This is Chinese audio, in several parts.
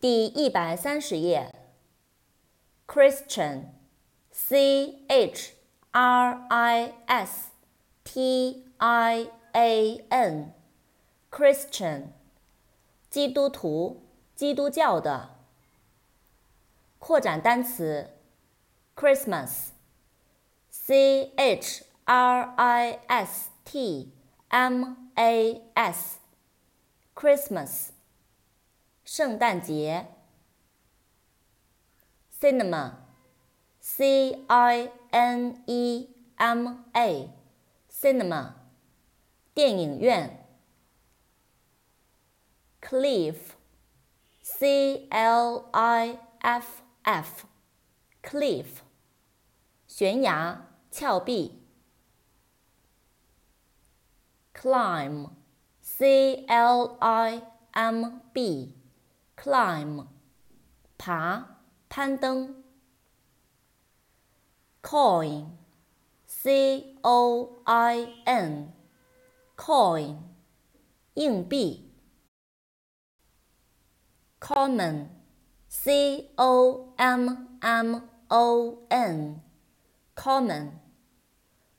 第一百三十页。Christian，C H R I S T I A N，Christian，基督徒，基督教的。扩展单词，Christmas，C H R I S T M A S，Christmas，圣诞节。Cinema，C I N E M A，Cinema，电影院。Cliff，C L I F F，Cliff，悬崖、峭壁。climb，c l i m b B，Climb，爬。攀登。coin，c o i n，coin，硬币。common，c o m m o n，common，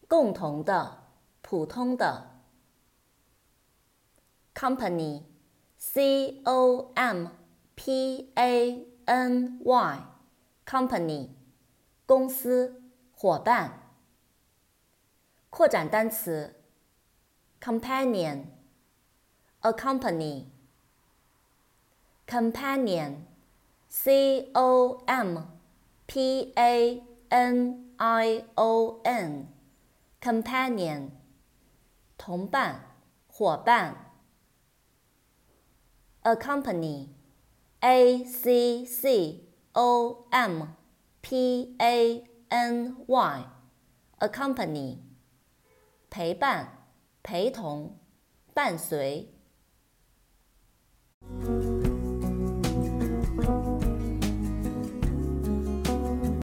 共同的，普通的。company，c o m p a N Y company 公司伙伴。扩展单词：companion accompany companion c o m p a n i o n companion 同伴伙伴。accompany a c c o m p a n y，accompany，陪伴，陪同，伴随。